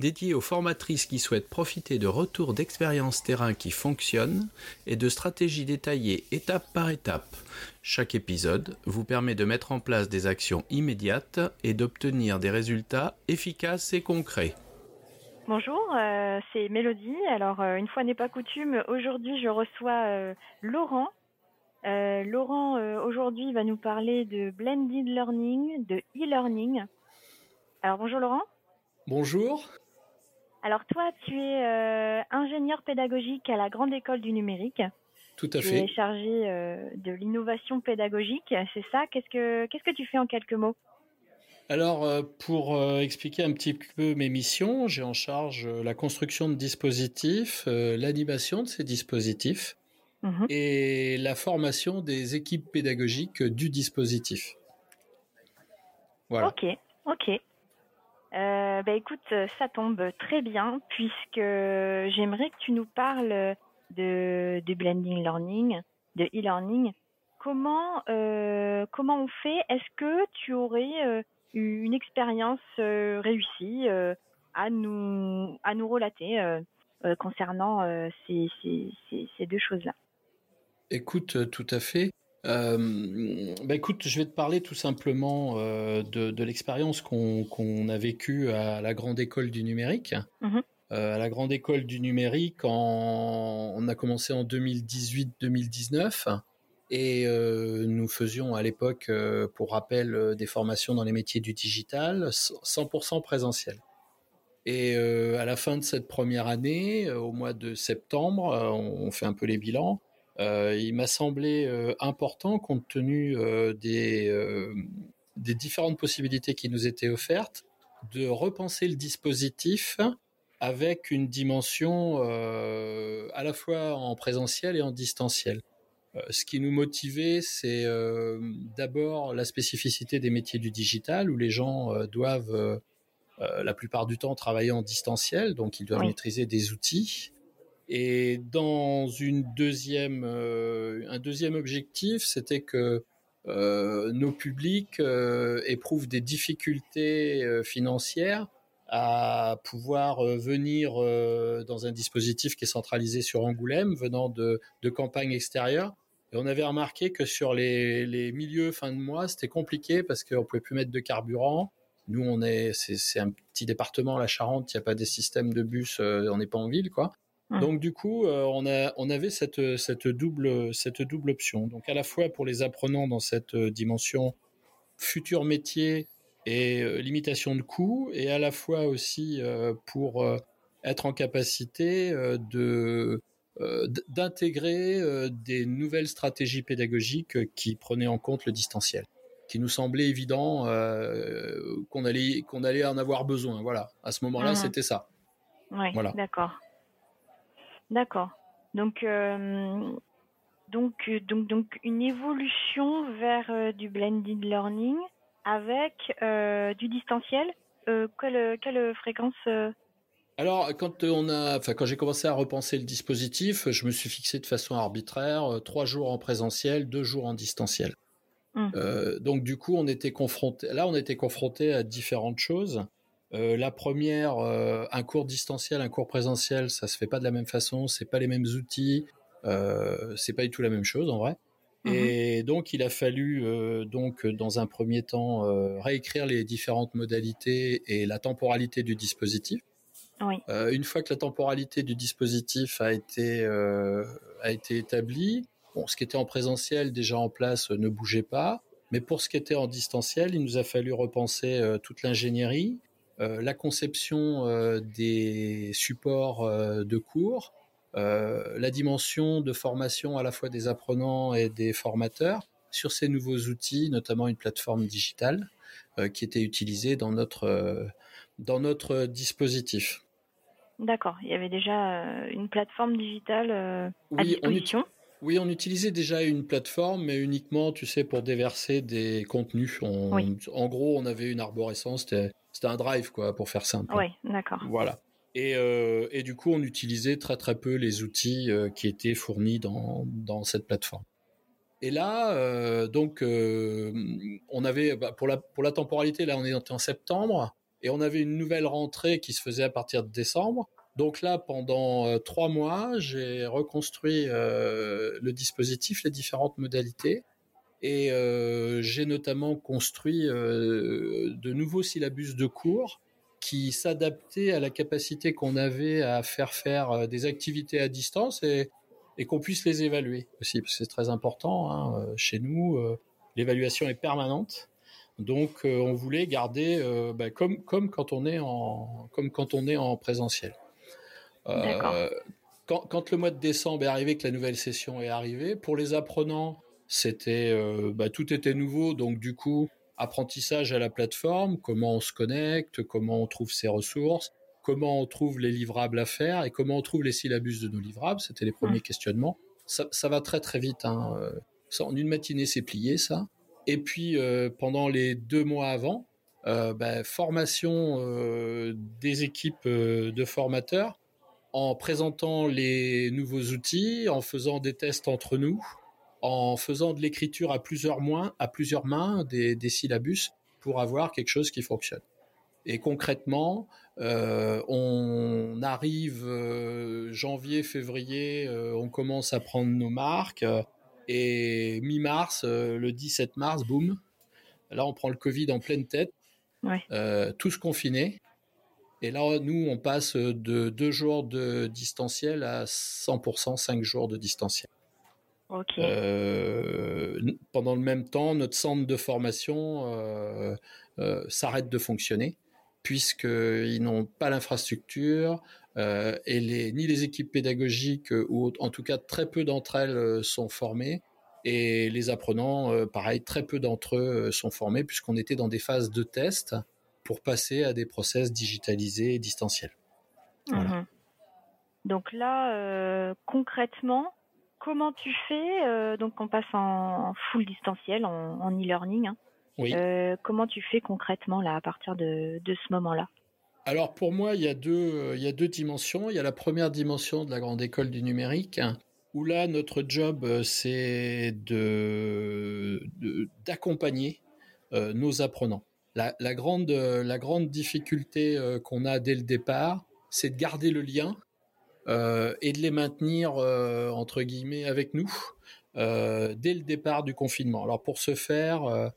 dédié aux formatrices qui souhaitent profiter de retours d'expériences terrain qui fonctionnent et de stratégies détaillées étape par étape. Chaque épisode vous permet de mettre en place des actions immédiates et d'obtenir des résultats efficaces et concrets. Bonjour, euh, c'est Mélodie. Alors, euh, une fois n'est pas coutume, aujourd'hui je reçois euh, Laurent. Laurent, aujourd'hui, va nous parler de blended learning, de e-learning. Alors, bonjour Laurent. Bonjour. Alors toi, tu es euh, ingénieur pédagogique à la Grande École du Numérique. Tout à fait. Tu es chargé euh, de l'innovation pédagogique, c'est ça? Qu'est-ce que qu'est-ce que tu fais en quelques mots? Alors, euh, pour expliquer un petit peu mes missions, j'ai en charge la construction de dispositifs, l'animation de ces dispositifs mhm. et la formation des équipes pédagogiques du dispositif. Voilà. Ok, ok. Euh, bah écoute, ça tombe très bien puisque j'aimerais que tu nous parles de, de blending learning, de e-learning. Comment euh, comment on fait? Est-ce que tu aurais euh, eu une expérience euh, réussie à nous à nous relater concernant ces, ces deux choses-là? Écoute, tout à fait. Euh, bah écoute, je vais te parler tout simplement euh, de, de l'expérience qu'on a vécue à la grande école du numérique. Mhm. Euh, à la grande école du numérique, en, on a commencé en 2018-2019 et nous faisions à l'époque, pour rappel, des formations dans les métiers du digital, 100% présentiel. Et à la fin de cette première année, au mois de septembre, on fait un peu les bilans. Euh, il m'a semblé euh, important, compte tenu euh, des, des différentes possibilités qui nous étaient offertes, de repenser le dispositif avec une dimension à la fois en présentiel et en distanciel. ce qui nous motivait, c'est d'abord la spécificité des métiers du digital, où les gens doivent la plupart du temps travailler en distanciel, donc ils doivent maîtriser des outils. Et dans une deuxième, euh, un deuxième objectif, c'était que euh, nos publics euh, éprouvent des difficultés financières à pouvoir venir dans un dispositif qui est centralisé sur Angoulême, venant de, de campagnes extérieures. Et on avait remarqué que sur les, les milieux fin de mois, c'était compliqué parce qu'on pouvait plus mettre de carburant. Nous, on est, c'est un petit département, la Charente, il n'y a pas des systèmes de bus, on n'est pas en ville, quoi. Donc du coup, euh, on, a, on avait cette, cette, double, cette double option. Donc à la fois pour les apprenants dans cette euh, dimension futur métier et euh, limitation de coûts, et à la fois aussi pour être en capacité de d'intégrer des nouvelles stratégies pédagogiques qui prenaient en compte le distanciel, qui nous semblait évident qu'on allait qu'on allait en avoir besoin. Voilà, à ce moment-là, uh-huh. c'était ça. Oui, voilà. d'accord. D'accord. Donc, euh, donc, euh, donc, donc, une évolution vers euh, du blended learning avec du distanciel. quelle, quelle fréquence alors, quand on a, enfin, quand j'ai commencé à repenser le dispositif, je me suis fixé de façon arbitraire trois jours en présentiel, deux jours en distanciel. Hum. donc, du coup, on était confronté. Là, on était confronté à différentes choses. Euh, la première, euh, un cours distanciel, un cours présentiel, ça se fait pas de la même façon, c'est pas les mêmes outils, euh, c'est pas du tout la même chose en vrai. Mhm. Et donc il a fallu euh, donc dans un premier temps réécrire les différentes modalités et la temporalité du dispositif. Oui. une fois que la temporalité du dispositif a été a été établie, bon, ce qui était en présentiel déjà en place ne bougeait pas, mais pour ce qui était en distanciel, il nous a fallu repenser toute l'ingénierie, la conception euh, des supports euh, de cours, la dimension de formation à la fois des apprenants et des formateurs sur ces nouveaux outils, notamment une plateforme digitale qui était utilisée dans notre dans notre dispositif. D'accord, il y avait déjà une plateforme digitale à disposition? Oui, on utilisait déjà une plateforme, mais uniquement, tu sais, pour déverser des contenus. En gros, on avait une arborescence, c'était un drive, quoi, pour faire simple. Oui, d'accord. Voilà. Et, euh, et, du coup, on utilisait très très peu les outils euh, qui étaient fournis dans, dans cette plateforme. Et là, euh, donc, on avait bah, pour la pour la temporalité, là, on est en septembre, et on avait une nouvelle rentrée qui se faisait à partir de décembre. Donc là, pendant trois mois, j'ai reconstruit le dispositif, les différentes modalités, et euh, j'ai notamment construit de nouveaux syllabus de cours qui s'adaptaient à la capacité qu'on avait à faire faire des activités à distance et, qu'on puisse les évaluer aussi, parce que c'est très important. Hein, chez nous, l'évaluation est permanente. Donc, on voulait garder bah, comme comme quand on est en comme quand on est en présentiel. Euh, quand, quand, le mois de décembre est arrivé, que la nouvelle session est arrivée, pour les apprenants, c'était euh, bah, tout était nouveau, donc du coup apprentissage à la plateforme, comment on se connecte, comment on trouve ses ressources, comment on trouve les livrables à faire et comment on trouve les syllabus de nos livrables. C'était les premiers questionnements. Ça, ça, va très très vite. Hein. Euh, ça, en une matinée, c'est plié ça. Et puis euh, pendant les deux mois avant, euh, bah, formation euh, des équipes de formateurs en présentant les nouveaux outils, en faisant des tests entre nous, en faisant de l'écriture à plusieurs mains, à plusieurs mains des, des, syllabus pour avoir quelque chose qui fonctionne. Et concrètement, euh, on arrive euh, janvier, février, euh, on commence à prendre nos marques et mi-mars, le 17 mars, boum, là on prend le Covid en pleine tête, ouais. tous confinés. Et là, nous, on passe de deux jours de distanciel à 100% cinq jours de distanciel. Okay. Euh, pendant le même temps, notre centre de formation euh, euh, s'arrête de fonctionner puisqu'ils n'ont pas l'infrastructure et les, ni les équipes pédagogiques ou en tout cas très peu d'entre elles sont formées et les apprenants, pareil, très peu d'entre eux sont formés puisqu'on était dans des phases de test pour passer à des process digitalisés et distanciels. Voilà. Mmh donc là, concrètement, comment tu fais euh, Donc on passe en, full distanciel, en e-learning. Hein. Oui. Euh, comment tu fais concrètement là à partir de, de ce moment-là? Alors pour moi, il y, a deux, il y a deux dimensions. Il y a la première dimension de la grande école du numérique, où là, notre job, c'est de, d'accompagner nos apprenants. La, la, grande, la grande difficulté euh, qu'on a dès le départ, c'est de garder le lien euh, et de les maintenir euh, entre guillemets avec nous euh, dès le départ du confinement. Alors pour ce faire, euh,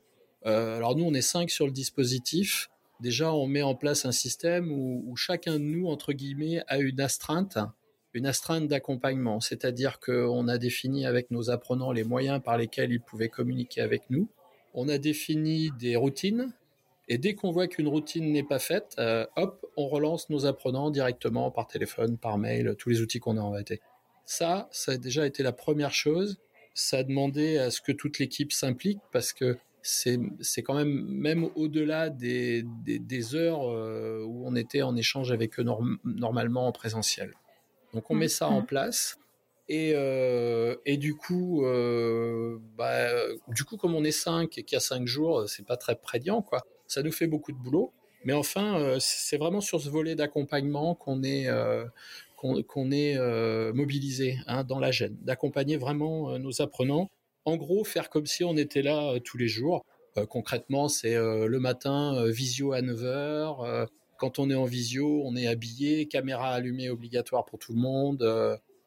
euh, alors nous on est cinq sur le dispositif. Déjà on met en place un système où, où chacun de nous entre guillemets a une astreinte, une astreinte d'accompagnement, c'est-à-dire qu'on a défini avec nos apprenants les moyens par lesquels ils pouvaient communiquer avec nous. On a défini des routines et dès qu'on voit qu'une routine n'est pas faite, euh, hop, on relance nos apprenants directement par téléphone, par mail, tous les outils qu'on a inventés. Ça, ça a déjà été la première chose. Ça a demandé à ce que toute l'équipe s'implique parce que c'est c'est quand même même au-delà des, des, des heures euh, où on était en échange avec eux norm normalement en présentiel. Donc on met ça en place. Et, euh, et du coup, euh, bah, du coup, comme on est cinq et qu'il y a cinq jours, c'est pas très prédiant, quoi ça nous fait beaucoup de boulot. Mais enfin, euh, c'est vraiment sur ce volet d'accompagnement qu'on est, euh, euh, mobilisé hein, dans la gêne, d'accompagner vraiment nos apprenants. En gros, faire comme si on était là tous les jours. concrètement, c'est le matin, visio à 9h. quand on est en visio, on est habillé, caméra allumée obligatoire pour tout le monde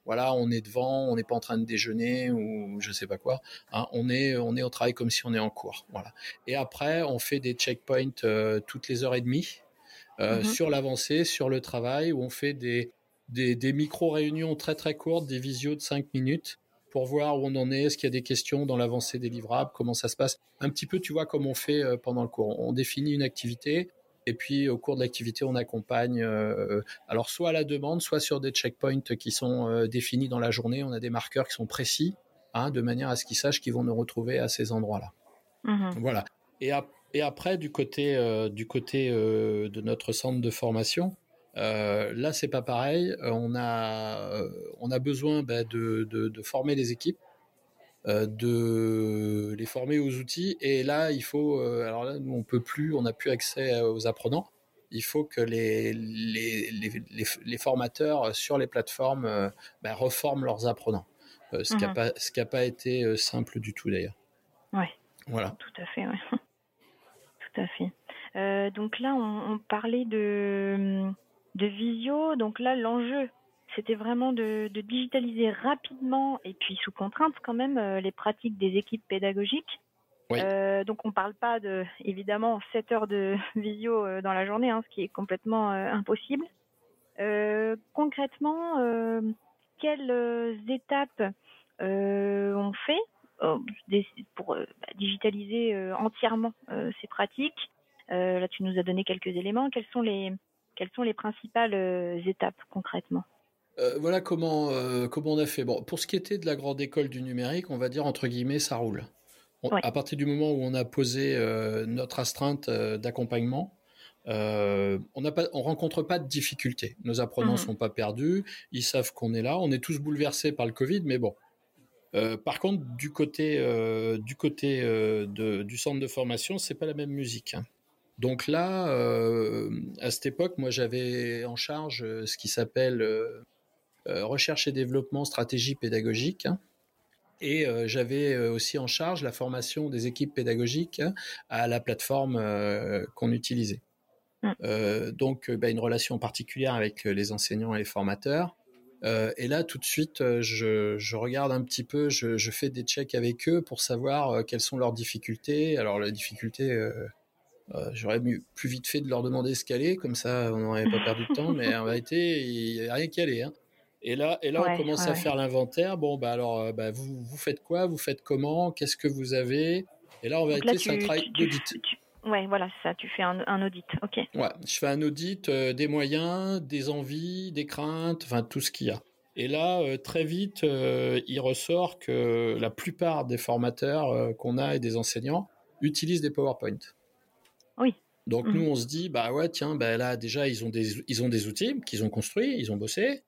voilà, on est devant, on n'est pas en train de déjeuner ou je sais pas quoi. Hein, on est, on est au travail comme si on est en cours. Voilà. Et après, on fait des checkpoints euh, toutes les heures et demie euh, mm -hmm. sur l'avancée, sur le travail, où on fait des, des, des micro-réunions très très courtes, des visios de 5 minutes pour voir où on en est, est-ce qu'il y a des questions dans l'avancée des livrables, comment ça se passe. Un petit peu, tu vois, comme on fait euh, pendant le cours. On définit une activité, et puis au cours de l'activité, on accompagne, euh, alors soit à la demande, soit sur des checkpoints qui sont euh, définis dans la journée. On a des marqueurs qui sont précis, hein, de manière à ce qu'ils sachent qu'ils vont nous retrouver à ces endroits-là. Mmh. Voilà. Et, ap et, après, du côté, euh, du côté de notre centre de formation, là, c'est pas pareil. On a, on a besoin bah, de, de, de, former les équipes de les former aux outils. Et là, il faut, alors là, nous, on peut plus, on n'a plus accès aux apprenants. Il faut que les, les, les, les formateurs sur les plateformes ben, reforment leurs apprenants. ce qui n'a mmh pas, pas été simple du tout d'ailleurs. Ouais. Voilà. Tout à fait, ouais. Tout à fait. Euh, donc là, on, parlait de, de visio. Donc là, l'enjeu, c'était vraiment de, digitaliser rapidement et puis sous contrainte quand même euh, les pratiques des équipes pédagogiques. Euh, donc on ne parle pas de évidemment 7 heures de visio dans la journée, hein, ce qui est complètement impossible. concrètement, quelles étapes on fait pour bah, digitaliser entièrement ces pratiques? Euh, là, tu nous as donné quelques éléments. Quelles sont les, quelles sont les principales euh, étapes concrètement? Euh, voilà comment, comment on a fait. Bon, pour ce qui était de la grande école du numérique, on va dire entre guillemets, ça roule. À partir du moment où on a posé notre astreinte d'accompagnement, on ne on rencontre pas de difficultés. Nos apprenants ne mmh sont pas perdus, ils savent qu'on est là. On est tous bouleversés par le Covid, mais bon. par contre, du côté, du, côté de, du centre de formation, c'est pas la même musique. Hein. Donc là, euh, à cette époque, moi j'avais en charge euh, ce qui s'appelle euh, recherche et développement stratégie pédagogique. Hein. et j'avais aussi en charge la formation des équipes pédagogiques à la plateforme qu'on utilisait. Mmh. donc, bah, une relation particulière avec les enseignants et les formateurs. et là, tout de suite, je, regarde un petit peu, je, je, fais des checks avec eux pour savoir quelles sont leurs difficultés. Alors, la difficulté, euh, j'aurais plus vite fait de leur demander ce qu'elle comme ça on n'aurait pas perdu de temps, mais en réalité, il n'y a rien allait. Hein. Et là, et là on commence à faire l'inventaire. Bon, bah alors, euh, bah, vous, vous faites quoi? Vous faites comment? Qu'est-ce que vous avez? Et là, en vérité, c'est un travail d'audit. Ouais, voilà, ça. Tu fais un, audit, ok. Ouais, je fais un audit euh, des moyens, des envies, des craintes, enfin tout ce qu'il y a. Et là, très vite, il ressort que la plupart des formateurs qu'on a et des enseignants utilisent des PowerPoint. Oui. Donc mmh. nous, on se dit, bah ouais, tiens, bah là déjà, ils ont des, ils ont des outils qu'ils ont construits, ils ont bossé.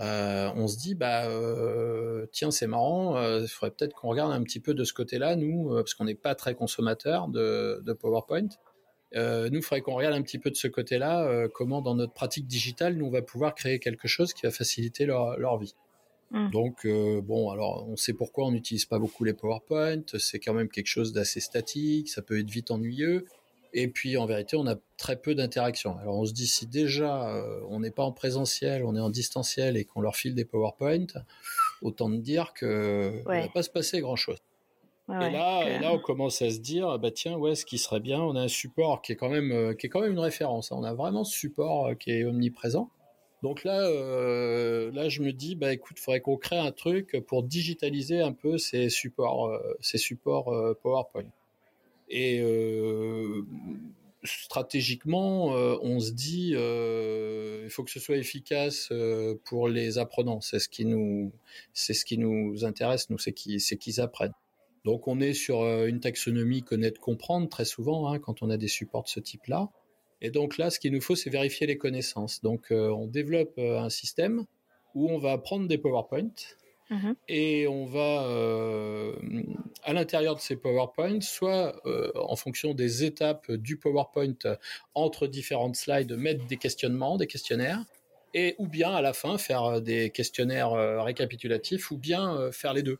Euh, on se dit, bah euh, tiens, c'est marrant, euh, il faudrait peut-être qu'on regarde un petit peu de ce côté-là, nous, parce qu'on n'est pas très consommateur de, de PowerPoint. nous, il faudrait qu'on regarde un petit peu de ce côté-là, comment dans notre pratique digitale, nous, on va pouvoir créer quelque chose qui va faciliter leur, leur vie. Mmh. Donc, bon, alors, on sait pourquoi on n'utilise pas beaucoup les PowerPoint, c'est quand même quelque chose d'assez statique, ça peut être vite ennuyeux. Et puis en vérité, on a très peu d'interactions. Alors on se dit si déjà euh, on n'est pas en présentiel, on est en distanciel et qu'on leur file des PowerPoint, autant dire que ouais. va pas se passer grand chose. et, là, et là, on commence à se dire, bah tiens, ouais, ce qui serait bien, on a un support qui est quand même, euh, qui est quand même une référence. Hein. On a vraiment ce support euh, qui est omniprésent. Donc là, là, je me dis, bah écoute, faudrait qu'on crée un truc pour digitaliser un peu ces supports, ces supports PowerPoint. Et euh, stratégiquement, euh, on se dit, euh, il faut que ce soit efficace pour les apprenants. C'est ce qui nous, c'est ce qui nous intéresse, nous, c'est qu'ils, c'est qu'ils apprennent. Donc, on est sur une taxonomie connaître, comprendre très souvent hein, quand on a des supports de ce type-là. Et donc là, ce qu'il nous faut, c'est vérifier les connaissances. Donc, on développe un système où on va prendre des PowerPoint Mhm. Et on va, euh, à l'intérieur de ces PowerPoints, soit euh, en fonction des étapes du PowerPoint entre différentes slides, mettre des questionnements, des questionnaires, et ou bien à la fin faire des questionnaires euh, récapitulatifs, ou bien faire les deux.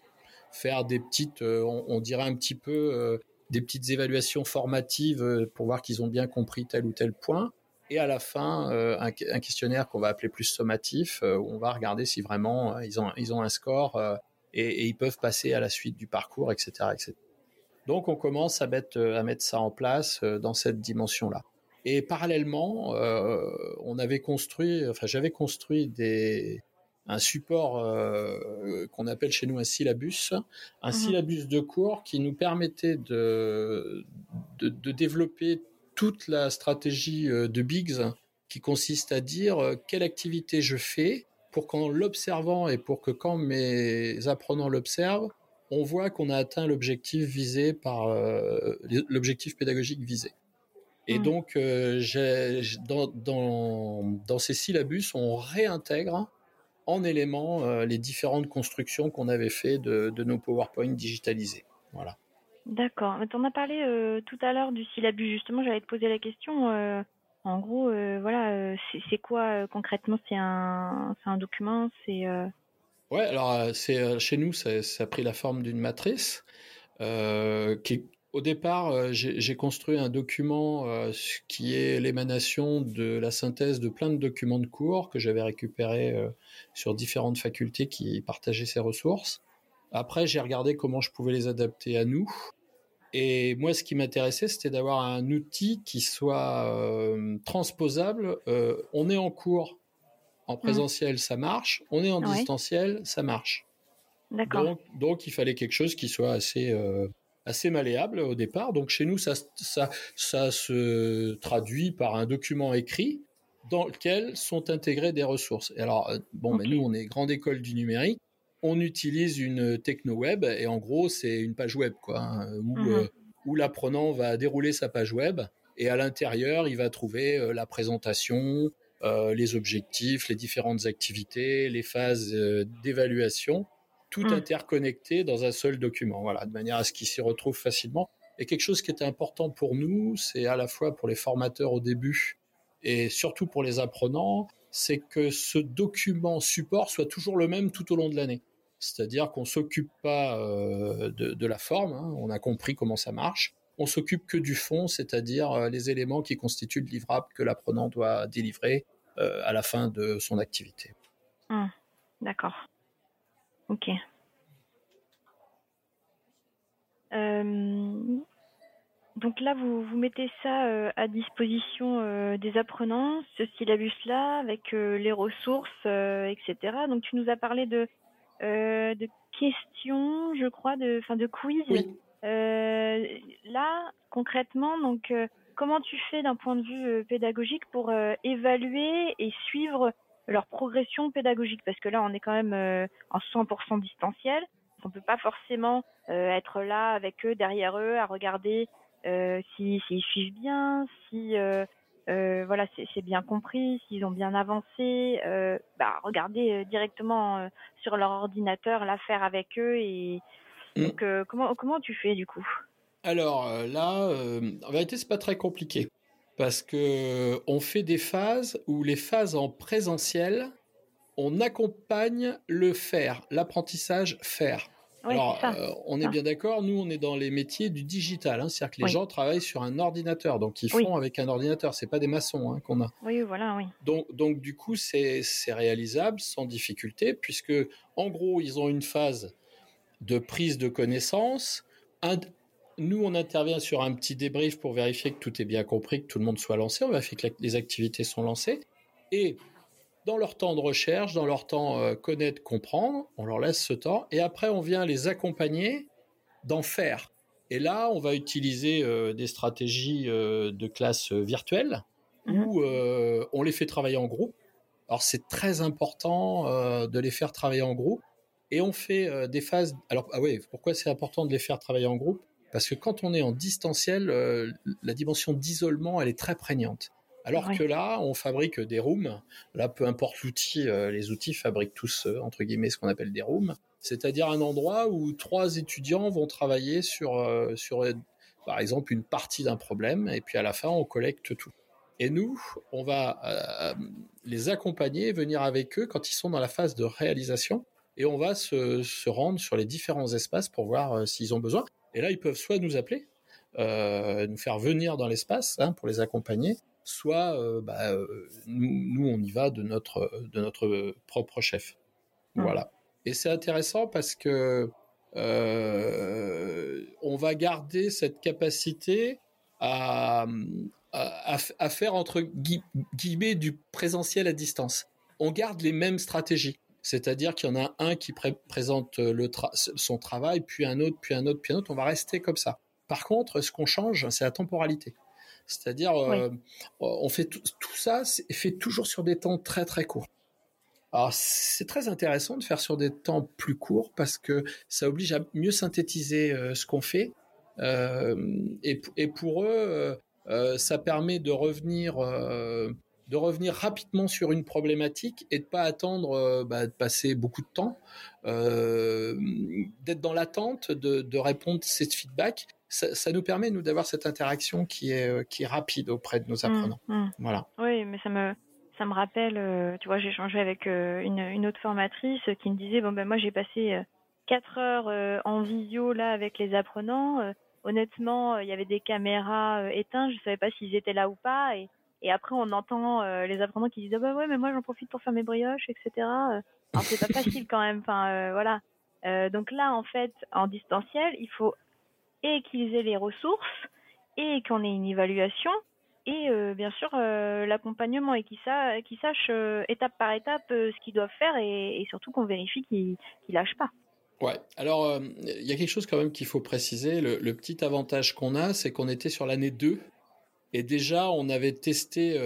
Faire des petites, on, dirait un petit peu des petites évaluations formatives pour voir qu'ils ont bien compris tel ou tel point et à la fin euh, un, questionnaire qu'on va appeler plus sommatif euh, où on va regarder si vraiment euh, ils ont ils ont un score et, ils peuvent passer à la suite du parcours, etc., etc. Donc on commence à mettre à mettre ça en place dans cette dimension là. Et parallèlement, on avait construit, enfin j'avais construit des un support qu'on appelle chez nous un syllabus, un mmh syllabus de cours qui nous permettait de, de, de développer toute la stratégie euh, de Biggs qui consiste à dire euh, quelle activité je fais pour qu'en l'observant et pour que quand mes apprenants l'observent, on voit qu'on a atteint l'objectif visé par euh, l'objectif pédagogique visé. Et mmh. donc, dans, dans, dans, ces syllabus, on réintègre en éléments les différentes constructions qu'on avait fait de, nos PowerPoint digitalisés. Voilà. D'accord. Tu en as parlé tout à l'heure du syllabus. Justement, j'allais te poser la question. En gros, euh, voilà, euh, c'est quoi euh, concrètement? C'est un, un document? C'est Ouais, alors c'est chez nous, ça, ça, a pris la forme d'une matrice qui au départ, j'ai construit un document qui est l'émanation de la synthèse de plein de documents de cours que j'avais récupérés sur différentes facultés qui partageaient ces ressources. Après, j'ai regardé comment je pouvais les adapter à nous. Et moi, ce qui m'intéressait, c'était d'avoir un outil qui soit euh, transposable. Euh, on est en cours en mmh. présentiel, ça marche. On est en distanciel, ça marche. D'accord. Donc, donc, il fallait quelque chose qui soit assez euh, assez malléable au départ. Donc chez nous, ça, ça, ça se traduit par un document écrit dans lequel sont intégrées des ressources. Et alors, bon, mais nous, on est grande école du numérique on utilise une techno web et en gros c'est une page web quoi hein, mhm. euh, où, l'apprenant va dérouler sa page web et à l'intérieur il va trouver euh, la présentation, euh, les objectifs, les différentes activités, les phases d'évaluation, tout mhm. interconnecté dans un seul document. Voilà, de manière à ce qu'il s'y retrouve facilement. Et quelque chose qui était important pour nous, c'est à la fois pour les formateurs au début et surtout pour les apprenants, c'est que ce document support soit toujours le même tout au long de l'année. C'est-à-dire qu'on s'occupe pas euh, de, la forme, hein, on a compris comment ça marche. On s'occupe que du fond, c'est-à-dire euh, les éléments qui constituent le livrable que l'apprenant doit délivrer euh, à la fin de son activité. Hum, d'accord. Ok. donc là, vous, vous mettez ça à disposition des apprenants, ce syllabus-là, avec les ressources, etc. Donc tu nous as parlé de euh, de questions, je crois, de, fin, de quiz. Euh, là, concrètement, donc, euh, comment tu fais d'un point de vue pédagogique pour évaluer et suivre leur progression pédagogique? Parce que là, on est quand même en 100% distanciel. On peut pas forcément être là avec eux, derrière eux, à regarder s'ils si, suivent bien, si euh, voilà, c'est bien compris, s'ils ont bien avancé, euh, bah, regardez euh, directement sur leur ordinateur l'affaire avec eux et mm. donc comment comment tu fais du coup? Alors là, en vérité, c'est pas très compliqué parce que on fait des phases où les phases en présentiel, on accompagne le faire, l'apprentissage faire. Alors, euh, on est bien d'accord, nous, on est dans les métiers du digital, hein, c'est-à-dire que les gens travaillent sur un ordinateur, donc ils font avec un ordinateur, c'est pas des maçons hein, qu'on a. Oui, voilà, oui. Donc, donc du coup, c'est réalisable sans difficulté, puisque en gros, ils ont une phase de prise de connaissance. nous, on intervient sur un petit débrief pour vérifier que tout est bien compris, que tout le monde soit lancé. On vérifie que les activités sont lancées. Et dans leur temps de recherche, dans leur temps euh, connaître, comprendre, on leur laisse ce temps, et après on vient les accompagner d'en faire. Et là, on va utiliser euh, des stratégies euh, de classe virtuelle mhm. où on les fait travailler en groupe. Alors c'est très important de les faire travailler en groupe, et on fait des phases. Alors ah ouais, pourquoi c'est important de les faire travailler en groupe? Parce que quand on est en distanciel, la dimension d'isolement elle est très prégnante. Alors que là, on fabrique des rooms. Là, peu importe l'outil, euh, les outils fabriquent tous, euh, entre guillemets, ce qu'on appelle des rooms. C'est-à-dire un endroit où trois étudiants vont travailler sur, euh, sur par exemple, une partie d'un problème. Et puis à la fin, on collecte tout. Et nous, on va les accompagner, venir avec eux quand ils sont dans la phase de réalisation. Et on va se, rendre sur les différents espaces pour voir s'ils ont besoin. Et là, ils peuvent soit nous appeler, nous faire venir dans l'espace hein, pour les accompagner, soit euh, bah, euh, nous, on y va de notre, de notre propre chef. Mmh. Voilà. Et c'est intéressant parce que euh, on va garder cette capacité à, à, faire entre guillemets du présentiel à distance. On garde les mêmes stratégies. C'est-à-dire qu'il y en a un qui présente le son travail, puis un autre, puis un autre, puis un autre. On va rester comme ça. Par contre, ce qu'on change, c'est la temporalité. C'est-à-dire, euh, on fait tout, ça, c'est fait toujours sur des temps très très courts. Alors c'est très intéressant de faire sur des temps plus courts parce que ça oblige à mieux synthétiser euh, ce qu'on fait. Euh, et, pour eux, ça permet de revenir de revenir rapidement sur une problématique et de pas attendre bah, de passer beaucoup de temps, d'être dans l'attente de, de répondre à ces feedbacks ça, nous permet nous d'avoir cette interaction qui est euh, qui est rapide auprès de nos mmh, apprenants. Mmh. Voilà. Oui, mais ça me ça me rappelle, euh, tu vois, j'ai échangé avec euh, une, une, autre formatrice qui me disait bon ben moi j'ai passé quatre heures en visio là avec les apprenants. honnêtement, il y avait des caméras éteintes, je savais pas s'ils étaient là ou pas et et après, on entend les apprenants qui disent ah bah ouais, mais moi j'en profite pour faire mes brioches, etc. Alors c'est pas facile quand même. Enfin voilà. donc là, en fait, en distanciel, il faut et qu'ils aient les ressources et qu'on ait une évaluation et euh, bien sûr euh, l'accompagnement et qu'ils sachent euh, étape par étape ce qu'ils doivent faire et, surtout qu'on vérifie qu'ils ne lâchent pas. Ouais, alors il y a quelque chose quand même qu'il faut préciser. Le, le petit avantage qu'on a, c'est qu'on était sur l'année 2 et déjà on avait testé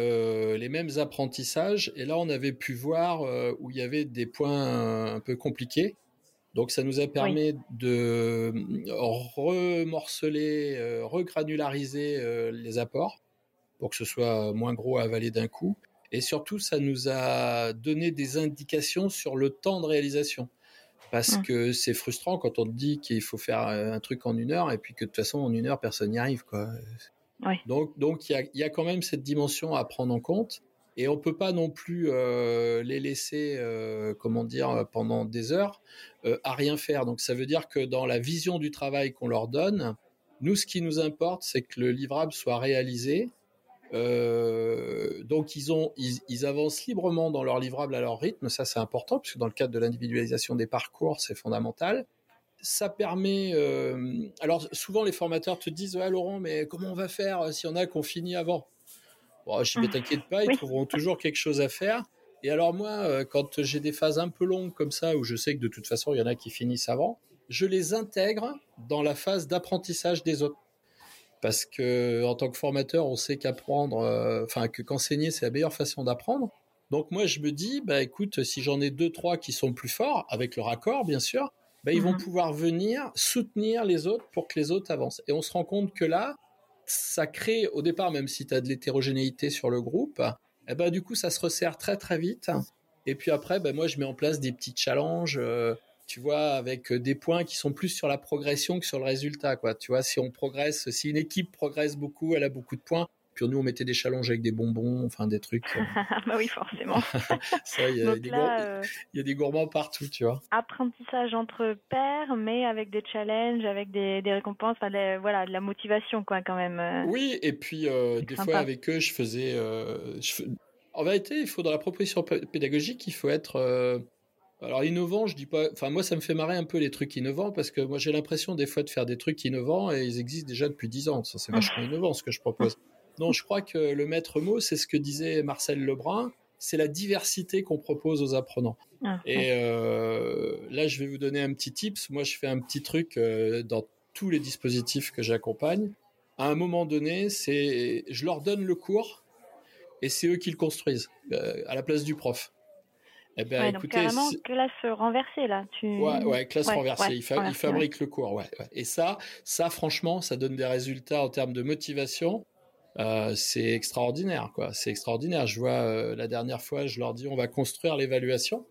les mêmes apprentissages et là on avait pu voir où il y avait des points un peu compliqués. Donc ça nous a permis de remorceler, euh, regranulariser euh, les apports pour que ce soit moins gros à avaler d'un coup. Et surtout, ça nous a donné des indications sur le temps de réalisation. Parce mmh. que c'est frustrant quand on te dit qu'il faut faire un truc en une heure et puis que de toute façon, en une heure, personne n'y arrive. Quoi. Donc, donc il y a, quand même cette dimension à prendre en compte. Et on peut pas non plus euh, les laisser, euh, comment dire, pendant des heures euh, à rien faire. Donc ça veut dire que dans la vision du travail qu'on leur donne, nous, ce qui nous importe, c'est que le livrable soit réalisé. donc ils ont, ils, avancent librement dans leur livrable à leur rythme. Ça, c'est important puisque dans le cadre de l'individualisation des parcours, c'est fondamental ça permet. alors souvent les formateurs te disent ouais Laurent, mais comment on va faire si on a qu'on finit avant? Bon, je ne t'inquiète pas, ils trouveront toujours quelque chose à faire. Et alors moi, euh, quand j'ai des phases un peu longues comme ça, où je sais que de toute façon, il y en a qui finissent avant, je les intègre dans la phase d'apprentissage des autres. Parce que en tant que formateur, on sait qu'apprendre, euh, enfin que qu'enseigner, c'est la meilleure façon d'apprendre. Donc moi, je me dis, bah écoute, si j'en ai deux, trois qui sont plus forts, avec leur accord, bien sûr, bah, ils vont mhm. pouvoir venir soutenir les autres pour que les autres avancent. Et on se rend compte que là, ça crée au départ, même si tu as de l'hétérogénéité sur le groupe, eh ben, du coup, ça se resserre très très vite. Et puis après, ben, moi, je mets en place des petits challenges, euh, tu vois, avec des points qui sont plus sur la progression que sur le résultat. Tu vois, si on progresse, si une équipe progresse beaucoup, elle a beaucoup de points, puis nous, on mettait des challenges avec des bonbons, enfin des trucs. Euh. bah oui, forcément. il y, a des gourmands partout, tu vois. Apprentissage entre pairs, mais avec des challenges, avec des, récompenses, voilà, de la motivation, quoi, quand même. Euh. Oui, et puis euh, des fois avec eux, je faisais. En vérité, il faut dans la proposition pédagogique, il faut être. Alors innovant, je dis pas. Enfin moi, ça me fait marrer un peu les trucs innovants parce que moi j'ai l'impression des fois de faire des trucs innovants et ils existent déjà depuis dix ans. Ça c'est vachement innovant ce que je propose. Non, je crois que le maître mot, c'est ce que disait Marcel Lebrun, c'est la diversité qu'on propose aux apprenants. Ah, et euh, là, je vais vous donner un petit tips. Moi, je fais un petit truc euh, dans tous les dispositifs que j'accompagne. À un moment donné, c'est je leur donne le cours et c'est eux qui le construisent euh, à la place du prof. Eh ben, écoutez, donc carrément classe renversée là. Tu... Ouais, ouais, classe renversée. il, fabrique le cours, ouais, Et ça, ça franchement, ça donne des résultats en termes de motivation euh, c'est extraordinaire, quoi. C'est extraordinaire. Je vois euh, la dernière fois, je leur dis, on va construire l'évaluation.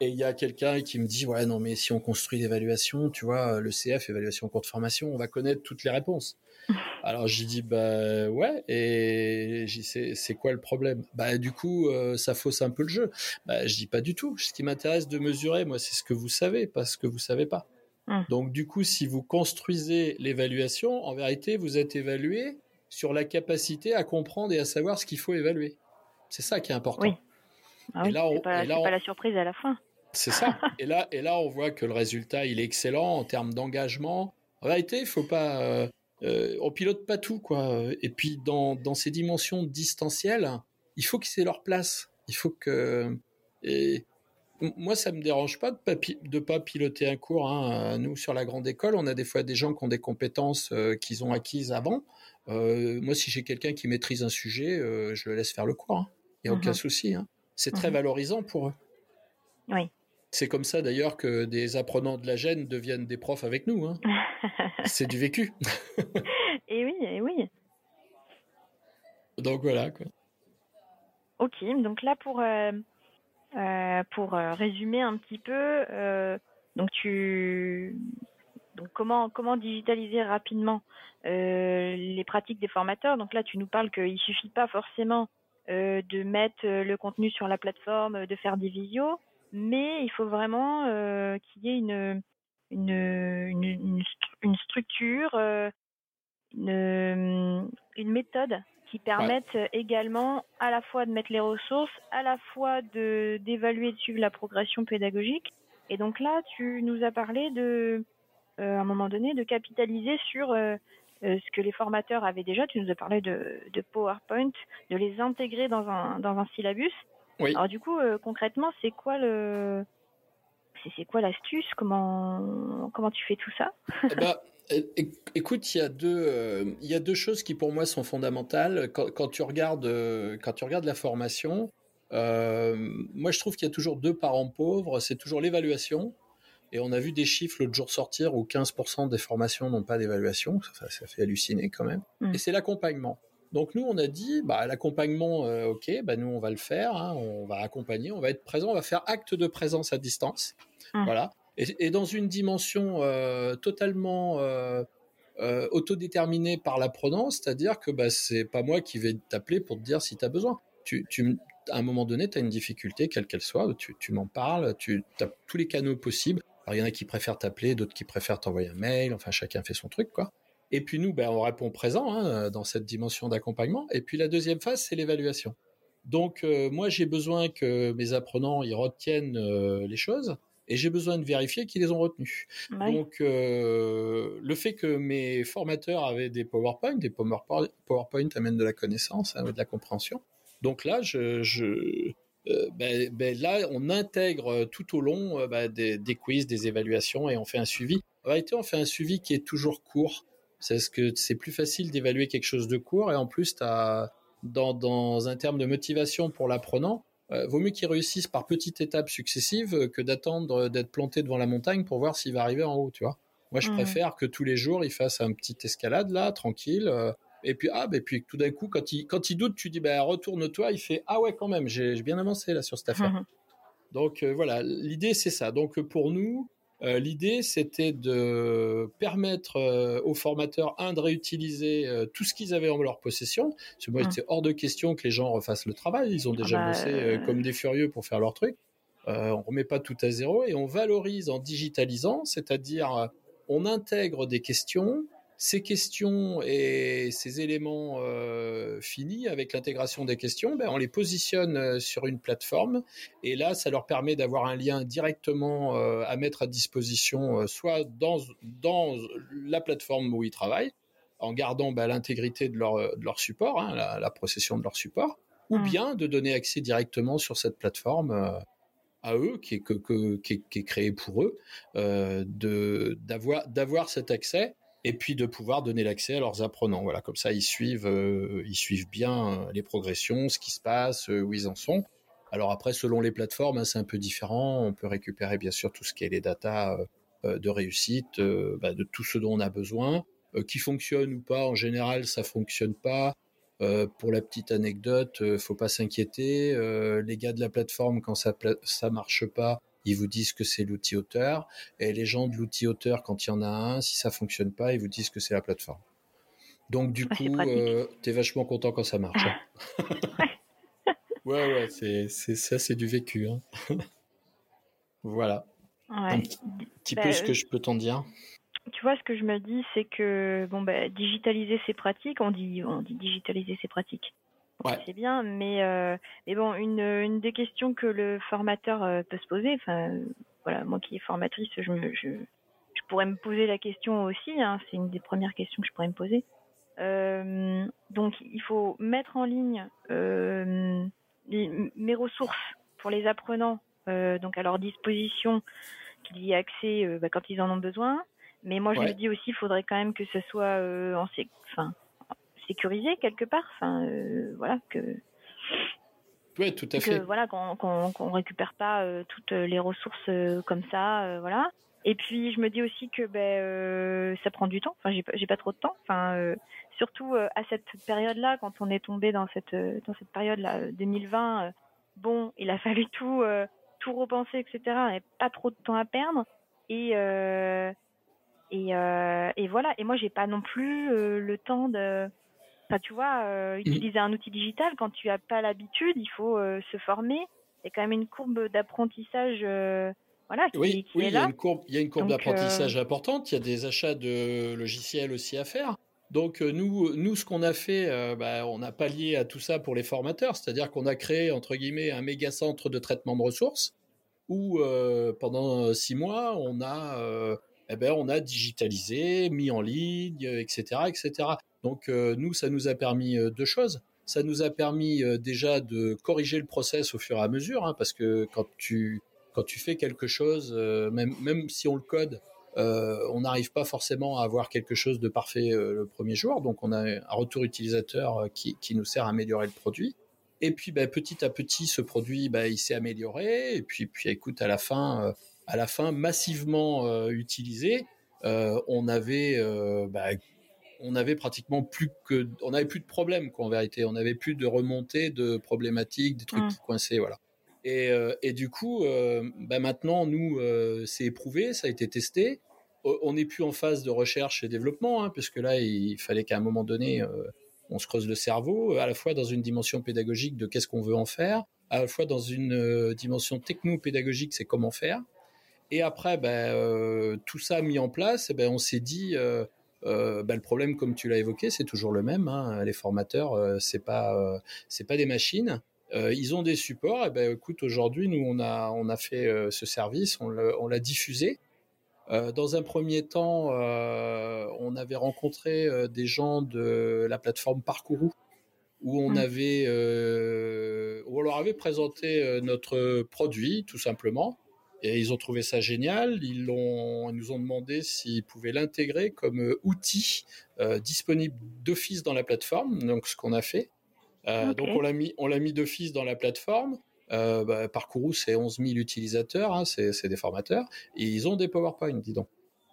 Et il y a quelqu'un qui me dit, ouais, non, mais si on construit l'évaluation, tu vois, le CF, évaluation cours de formation, on va connaître toutes les réponses. Alors j'ai dit, bah ouais, et c'est quoi le problème? Bah du coup, euh, ça fausse un peu le jeu. Bah je dis pas du tout. Ce qui m'intéresse de mesurer, moi, c'est ce que vous savez, pas ce que vous savez pas. Hum. Donc du coup, si vous construisez l'évaluation, en vérité, vous êtes évalué sur la capacité à comprendre et à savoir ce qu'il faut évaluer. C'est ça qui est important. Oui. Ah et là, on, pas, pas la surprise à la fin. C'est ça. et là, et là, on voit que le résultat, il est excellent en termes d'engagement. En réalité, il faut pas, euh, euh, on pilote pas tout, quoi. Et puis, dans, dans ces dimensions distancielles, il faut qu'ils aient leur place. Il faut que, et moi, ça me dérange pas de pas, de pas piloter un cours. Hein. Nous, sur la grande école, on a des fois des gens qui ont des compétences euh, qu'ils ont acquises avant. Euh, moi, si j'ai quelqu'un qui maîtrise un sujet, euh, je le laisse faire le cours. Hein. Il n'y a aucun mhm. souci. Hein. C'est très mhm. valorisant pour eux. Oui. C'est comme ça d'ailleurs que des apprenants de la gêne deviennent des profs avec nous. Hein. C'est du vécu. et oui, et oui. Donc voilà quoi. Ok, donc là pour pour résumer un petit peu, donc tu donc comment comment digitaliser rapidement les pratiques des formateurs? Donc là tu nous parles qu'il suffit pas forcément de mettre le contenu sur la plateforme, de faire des visios, mais il faut vraiment qu'il y ait une une, une, une structure, une, une méthode qui permettent également à la fois de mettre les ressources, à la fois de d'évaluer et de suivre la progression pédagogique. Et donc là, tu nous as parlé de, euh, à un moment donné, de capitaliser sur euh, euh, ce que les formateurs avaient déjà. Tu nous as parlé de, de PowerPoint, de les intégrer dans un dans un syllabus. Oui. Alors du coup, concrètement, c'est quoi le c'est quoi l'astuce? Comment comment tu fais tout ça? Eh ben, Écoute, il y a deux, euh, il y a deux choses qui pour moi sont fondamentales. Quand, tu regardes, euh, quand tu regardes la formation, euh, moi je trouve qu'il y a toujours deux parents pauvres. C'est toujours l'évaluation. Et on a vu des chiffres l'autre jour sortir où 15% des formations n'ont pas d'évaluation. Ça, ça, fait halluciner quand même. Mm. Et c'est l'accompagnement. Donc nous, on a dit, bah, l'accompagnement, ok, bah, nous, on va le faire, hein, on va accompagner, on va être présent, on va faire acte de présence à distance. Mm. Voilà et, dans une dimension euh, totalement euh, euh, autodéterminée par l'apprenant, c'est-à-dire que bah, c'est pas moi qui vais t'appeler pour te dire si tu as besoin. Tu, tu, à un moment donné, tu as une difficulté, quelle qu'elle soit, tu, tu m'en parles, tu as tous les canaux possibles. Alors, il y en a qui préfèrent t'appeler, d'autres qui préfèrent t'envoyer un mail, enfin, chacun fait son truc, quoi. Et puis nous, ben, on répond présent hein, dans cette dimension d'accompagnement. Et puis la deuxième phase, c'est l'évaluation. Donc euh, moi, j'ai besoin que mes apprenants ils retiennent euh, les choses et j'ai besoin de vérifier qu'ils les ont retenus. Donc, euh, le fait que mes formateurs avaient des PowerPoint, des PowerPoint, PowerPoint amènent de la connaissance, hein, de la compréhension. Donc là, je, je euh, ben, ben, là, on intègre tout au long euh, ben, des, des, quiz, des évaluations et on fait un suivi. En réalité, on fait un suivi qui est toujours court. C'est ce que c'est plus facile d'évaluer quelque chose de court et en plus, as, dans, dans un terme de motivation pour l'apprenant, euh, vaut mieux qu'il réussisse par petites étapes successives euh, que d'attendre d'être planté devant la montagne pour voir s'il va arriver en haut, tu vois. Moi, je mmh. préfère que tous les jours, il fasse un petit escalade là, tranquille. Euh, et puis ah, bah, puis tout d'un coup, quand il quand il doute, tu dis bah retourne-toi. Il fait ah ouais quand même, j'ai bien avancé là sur cette affaire. Mmh. Donc voilà, l'idée c'est ça. Donc pour nous, euh, l'idée, c'était de permettre euh, aux formateurs, un, de réutiliser euh, tout ce qu'ils avaient en leur possession. Parce que moi, c'est hors de question que les gens refassent le travail. Ils ont ah déjà bah, bossé comme des furieux pour faire leur truc. on remet pas tout à zéro et on valorise en digitalisant, c'est-à-dire on intègre des questions ces questions et ces éléments euh, finis avec l'intégration des questions, ben, on les positionne euh, sur une plateforme et là, ça leur permet d'avoir un lien directement euh, à mettre à disposition, soit dans, dans la plateforme où ils travaillent, en gardant ben, l'intégrité de leur, de leur support, hein, la, la, procession de leur support, ou mmh. bien de donner accès directement sur cette plateforme à eux, qui est, que, qui, est, qui est créée pour eux, d'avoir cet accès et puis de pouvoir donner l'accès à leurs apprenants. Voilà, comme ça ils suivent, euh, ils suivent bien euh, les progressions, ce qui se passe, euh, où ils en sont. Alors après, selon les plateformes, hein, c'est un peu différent. On peut récupérer bien sûr tout ce qui est les datas de réussite, bah, de tout ce dont on a besoin, qui fonctionne ou pas. En général, ça fonctionne pas. pour la petite anecdote, faut pas s'inquiéter. les gars de la plateforme, quand ça ça marche pas, ils vous disent que c'est l'outil auteur, et les gens de l'outil auteur, quand il y en a un, si ça fonctionne pas, ils vous disent que c'est la plateforme. Donc du coup, euh, tu es vachement content quand ça marche. Hein. ouais, ouais, c'est, ça, c'est du vécu. Hein. voilà. Un petit peu bah, ce que je peux t'en dire. Tu vois, ce que je me dis, c'est que bon, bah, digitaliser ses pratiques, on dit, on dit digitaliser ses pratiques. C'est bien, mais euh, mais bon, une, une des questions que le formateur euh, peut se poser, enfin voilà, moi qui est formatrice, je, me, je, je pourrais me poser la question aussi. Hein, c'est une des premières questions que je pourrais me poser. Euh, donc, il faut mettre en ligne euh, mes ressources pour les apprenants, donc à leur disposition, qu'il y ait accès bah, quand ils en ont besoin. Mais moi, je me dis aussi, il faudrait quand même que ce soit en, enfin, sécurisé quelque part. Enfin, euh, voilà que. Oui, tout à fait. voilà, qu'on qu'on récupère pas euh, toutes les ressources euh, comme ça, voilà. Et puis je me dis aussi que ben ça prend du temps. Enfin, j'ai pas trop de temps. Enfin, surtout à cette période-là, quand on est tombé dans cette dans cette période-là 2020. bon, il a fallu tout tout repenser, etc. On pas trop de temps à perdre. Et et, et voilà. Et moi, j'ai pas non plus le temps de Enfin, tu vois, euh, mm. utiliser un outil digital, quand tu n'as pas l'habitude, il faut euh, se former. Il y a quand même une courbe d'apprentissage euh, voilà, qui, oui, oui, il y a une courbe, il y a une courbe d'apprentissage importante. Il y a des achats de logiciels aussi à faire. Donc nous, nous, ce qu'on a fait, bah, on a pallié à tout ça pour les formateurs, c'est-à-dire qu'on a créé entre guillemets un méga centre de traitement de ressources où pendant six mois, on a, eh ben, on a digitalisé, mis en ligne, etc., etc. Donc euh, nous, ça nous a permis euh, deux choses. Ça nous a permis euh, déjà de corriger le process au fur et à mesure, hein, parce que quand tu quand tu fais quelque chose, même même si on le code, on n'arrive pas forcément à avoir quelque chose de parfait le premier jour. Donc on a un retour utilisateur qui, qui nous sert à améliorer le produit. Et puis bah, petit à petit, ce produit, bah, il s'est amélioré. Et puis, puis écoute, à la fin, à la fin, massivement utilisé, on avait bah, on avait pratiquement plus que, on avait plus de problèmes quoi, en vérité. On n'avait plus de remontées de problématiques, des trucs mmh. qui coinçaient, voilà. Et, euh, et du coup, euh, bah maintenant, nous, euh, c'est éprouvé, ça a été testé. On n'est plus en phase de recherche et développement, hein, puisque là, il fallait qu'à un moment donné, on se creuse le cerveau, à la fois dans une dimension pédagogique de qu'est-ce qu'on veut en faire, à la fois dans une dimension techno-pédagogique, c'est comment faire. Et après, ben, tout ça mis en place, eh ben, on s'est dit, euh, bah, le problème, comme tu l'as évoqué, c'est toujours le même. Hein. Les formateurs, euh, c'est pas euh, c'est pas des machines. ils ont des supports. Et ben, écoute, aujourd'hui, nous, on a on a fait ce service, on l'a diffusé. dans un premier temps, on avait rencontré des gens de la plateforme Parcourou, où on mmh. avait, où on leur avait présenté notre produit, tout simplement. Et ils ont trouvé ça génial. Ils, nous ont demandé s'ils pouvaient l'intégrer comme euh, outil euh, disponible d'office dans la plateforme. Donc, ce qu'on a fait. Euh, donc, on l'a mis, on l'a mis d'office dans la plateforme. Bah, Parcourou, c'est 11 000 utilisateurs, hein, c'est, des formateurs, et ils ont des PowerPoint, dis donc.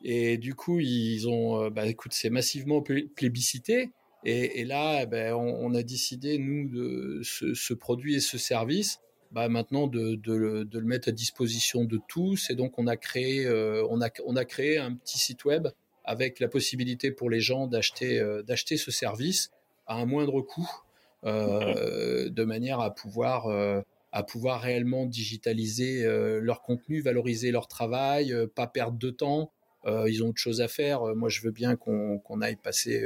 Et du coup, ils ont, bah, écoute, c'est massivement plébiscité. Et, là, ben, on, a décidé, nous, de ce, ce, produit et ce service, bah, maintenant de, de, de, le mettre à disposition de tous. Et donc on a créé, euh, on a, on a créé un petit site web avec la possibilité pour les gens d'acheter, euh, d'acheter ce service à un moindre coût, euh, de manière à pouvoir, à pouvoir réellement digitaliser leur contenu, valoriser leur travail, pas perdre de temps. ils ont autre chose à faire. Moi, je veux bien qu'on, qu'on aille passer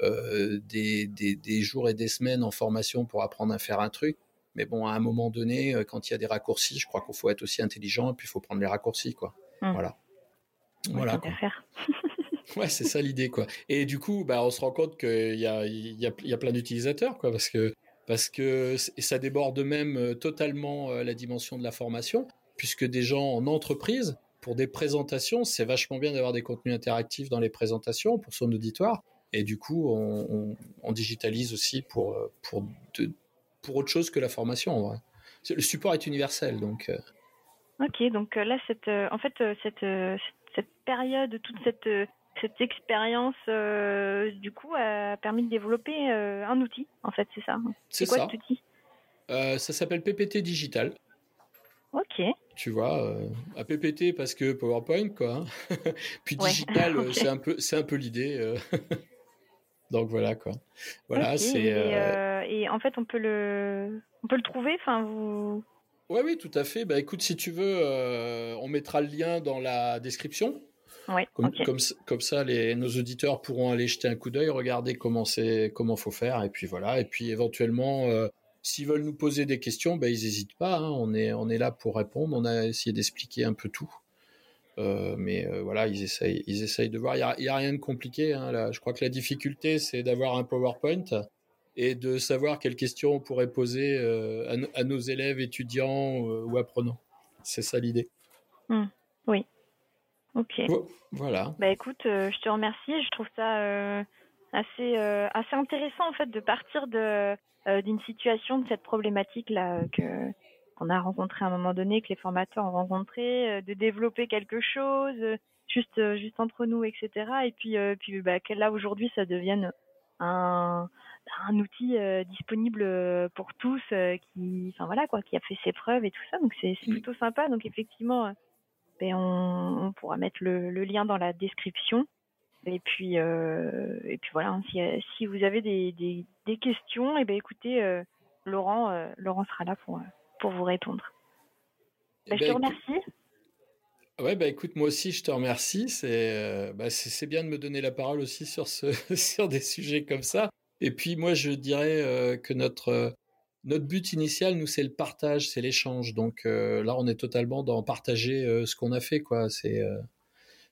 des, des, des jours et des semaines en formation pour apprendre à faire un truc mais bon, à un moment donné, euh, quand il y a des raccourcis, je crois qu'il faut être aussi intelligent et puis il faut prendre les raccourcis, quoi. Hum. Voilà. Voilà. Quoi. ouais, c'est ça l'idée, quoi. Et du coup, bah, on se rend compte qu'il y a, y a, y a plein d'utilisateurs, quoi, parce que parce que ça déborde même euh, totalement euh, la dimension de la formation, puisque des gens en entreprise, pour des présentations, c'est vachement bien d'avoir des contenus interactifs dans les présentations pour son auditoire. Et du coup, on, on, digitalise aussi pour, pour de, pour autre chose que la formation en vrai. Le support est universel donc. Euh. Ok, donc euh, là, cette, euh, en fait, cette, cette période, toute cette, cette expérience, du coup, a permis de développer un outil, en fait, c'est ça C'est quoi cet outil? Ça s'appelle PPT Digital. Ok. Tu vois, à PPT parce que PowerPoint, quoi. Hein. Puis digital, c'est un peu, c'est un peu l'idée. Donc voilà quoi. Voilà, c'est. Euh, et, en fait, on peut le, on peut le trouver. Enfin, vous. Ouais, oui, tout à fait. Bah écoute, si tu veux, euh, on mettra le lien dans la description. Oui. Comme, comme, ça, les, nos auditeurs pourront aller jeter un coup d'œil, regarder comment c'est, comment faut faire, et puis voilà. Et puis éventuellement, euh, s'ils veulent nous poser des questions, bah, ils n'hésitent pas. Hein. On est, on est là pour répondre. On a essayé d'expliquer un peu tout. Euh, mais euh, voilà, ils essayent, ils essayent de voir. Il n'y a, a, rien de compliqué. Hein, là. Je crois que la difficulté, c'est d'avoir un PowerPoint et de savoir quelles questions on pourrait poser euh, à, nos élèves, étudiants ou apprenants. C'est ça l'idée. Hmm. Oui. Ok. Voilà. Bah écoute, je te remercie. Je trouve ça assez, assez intéressant en fait de partir de d'une situation de cette problématique là que qu'on a rencontré à un moment donné, que les formateurs ont rencontré, de développer quelque chose, juste juste entre nous, etc. Et puis puis bah, que là aujourd'hui ça devienne un un outil disponible pour tous qui enfin voilà quoi qui a fait ses preuves et tout ça donc c'est mmh. plutôt sympa donc effectivement ben on, on, pourra mettre le, le, lien dans la description et puis, euh, et puis voilà, hein, si, si, vous avez des, des, des questions, et eh ben écoutez, euh, Laurent, euh, Laurent sera là pour, pour vous répondre. Ben, je te remercie. Ouais, bah écoute, moi aussi, je te remercie. C'est bah, bien de me donner la parole aussi sur, ce, sur des sujets comme ça. Et puis moi, je dirais que notre, notre but initial, nous, c'est le partage, c'est l'échange. Donc là, on est totalement dans partager ce qu'on a fait, quoi. C'est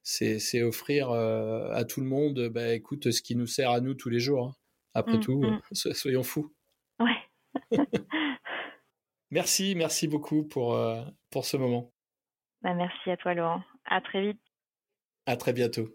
c'est offrir euh, à tout le monde, bah, écoute, ce qui nous sert à nous tous les jours. Hein. Après mmh, tout, mmh. soyons fous. Ouais. merci, merci beaucoup pour, euh, pour ce moment. Bah, merci à toi, Laurent. À très vite. À très bientôt.